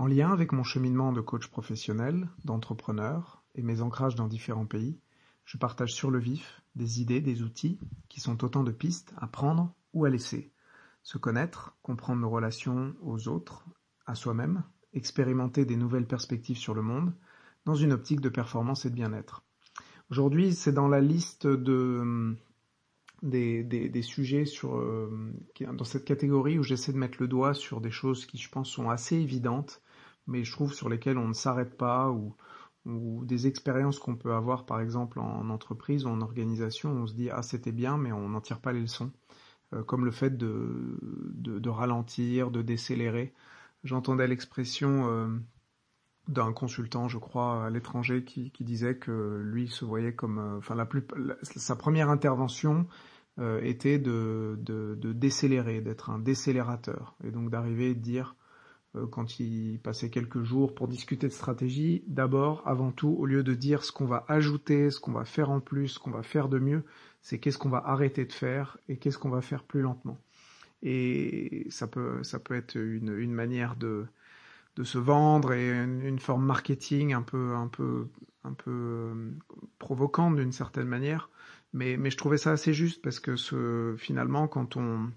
En lien avec mon cheminement de coach professionnel, d'entrepreneur et mes ancrages dans différents pays, je partage sur le vif des idées, des outils qui sont autant de pistes à prendre ou à laisser. Se connaître, comprendre nos relations aux autres, à soi-même, expérimenter des nouvelles perspectives sur le monde, dans une optique de performance et de bien-être. Aujourd'hui, c'est dans la liste de des, des, sujets euh, dans cette catégorie où j'essaie de mettre le doigt sur des choses qui, je pense, sont assez évidentes, mais je trouve sur lesquelles on ne s'arrête pas ou, ou des expériences qu'on peut avoir, par exemple, en entreprise ou en organisation, on se dit ah c'était bien, mais on n'en tire pas les leçons, euh, comme le fait de, de, de, ralentir, de décélérer. J'entendais l'expression euh, d'un consultant, je crois, à l'étranger, qui, qui, disait que lui se voyait comme, euh, enfin, la plus, sa première intervention euh, était de, de, de décélérer, d'être un décélérateur, et donc d'arriver et de dire, quand il passait quelques jours pour discuter de stratégie, d'abord, avant tout, au lieu de dire ce qu'on va ajouter, ce qu'on va faire en plus, ce qu'on va faire de mieux, c'est qu'est-ce qu'on va arrêter de faire et qu'est-ce qu'on va faire plus lentement. Et ça peut, ça peut être une, une manière de, de se vendre et une, forme marketing un peu un peu un peu euh, provocante d'une certaine manière mais mais je trouvais ça assez juste parce que ce finalement quand on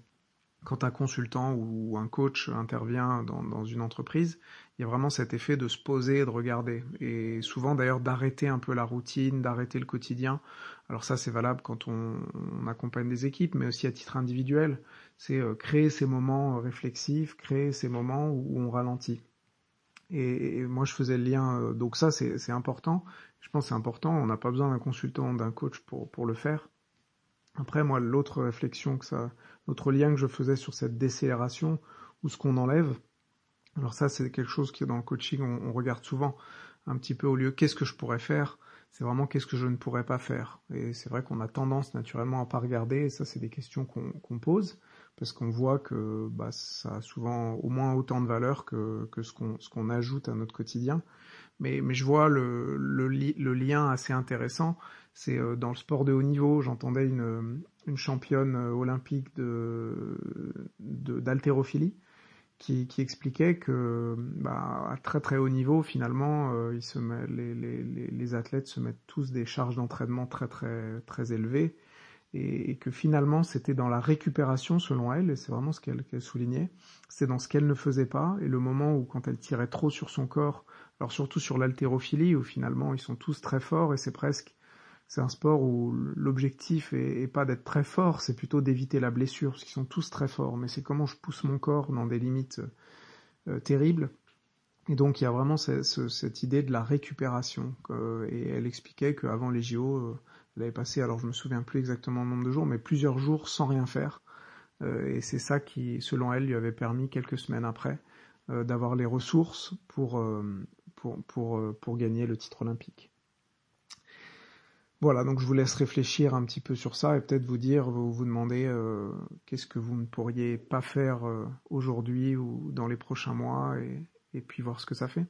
quand un consultant ou un coach intervient dans, une entreprise, il y a vraiment cet effet de se poser et de regarder. Et souvent d'ailleurs d'arrêter un peu la routine, d'arrêter le quotidien. Alors ça c'est valable quand on, accompagne des équipes, mais aussi à titre individuel. C'est euh, créer ces moments réflexifs, créer ces moments où on ralentit. Et, moi, je faisais le lien. Euh, donc ça, c'est important. Je pense c'est important. On n'a pas besoin d'un consultant, d'un coach pour le faire. Après, moi, l'autre réflexion que ça, l'autre lien que je faisais sur cette décélération ou ce qu'on enlève. Alors ça, c'est quelque chose qui dans le coaching, on, regarde souvent un petit peu au lieu qu'est-ce que je pourrais faire? C'est vraiment qu'est-ce que je ne pourrais pas faire? Et c'est vrai qu'on a tendance naturellement à pas regarder. Et ça, c'est des questions qu'on pose parce qu'on voit que bah, ça a souvent au moins autant de valeur que, ce qu'on ajoute à notre quotidien. Mais, mais je vois le, le lien assez intéressant. C'est euh, dans le sport de haut niveau, j'entendais une, une championne euh, olympique de d'haltérophilie qui, qui expliquait que bah, à très très haut niveau, finalement, euh, il se les, les, les athlètes se mettent tous des charges d'entraînement très très très élevées et, que finalement c'était dans la récupération selon elle, et c'est vraiment ce qu'elle soulignait, c'est dans ce qu'elle ne faisait pas, et le moment où quand elle tirait trop sur son corps, alors surtout sur l'haltérophilie, où finalement ils sont tous très forts, et c'est presque, c'est un sport où l'objectif est, pas d'être très fort, c'est plutôt d'éviter la blessure, parce qu'ils sont tous très forts, mais c'est comment je pousse mon corps dans des limites euh, terribles. Et donc il y a vraiment cette, idée de la récupération. et elle expliquait qu'avant les JO, euh, elle avait passé, alors je me souviens plus exactement le nombre de jours, mais plusieurs jours sans rien faire. Euh, et c'est ça qui, selon elle, lui avait permis quelques semaines après d'avoir les ressources pour gagner le titre olympique. Voilà, donc je vous laisse réfléchir un petit peu sur ça et peut-être vous dire, vous vous demander euh, qu'est-ce que vous ne pourriez pas faire aujourd'hui ou dans les prochains mois et puis voir ce que ça fait.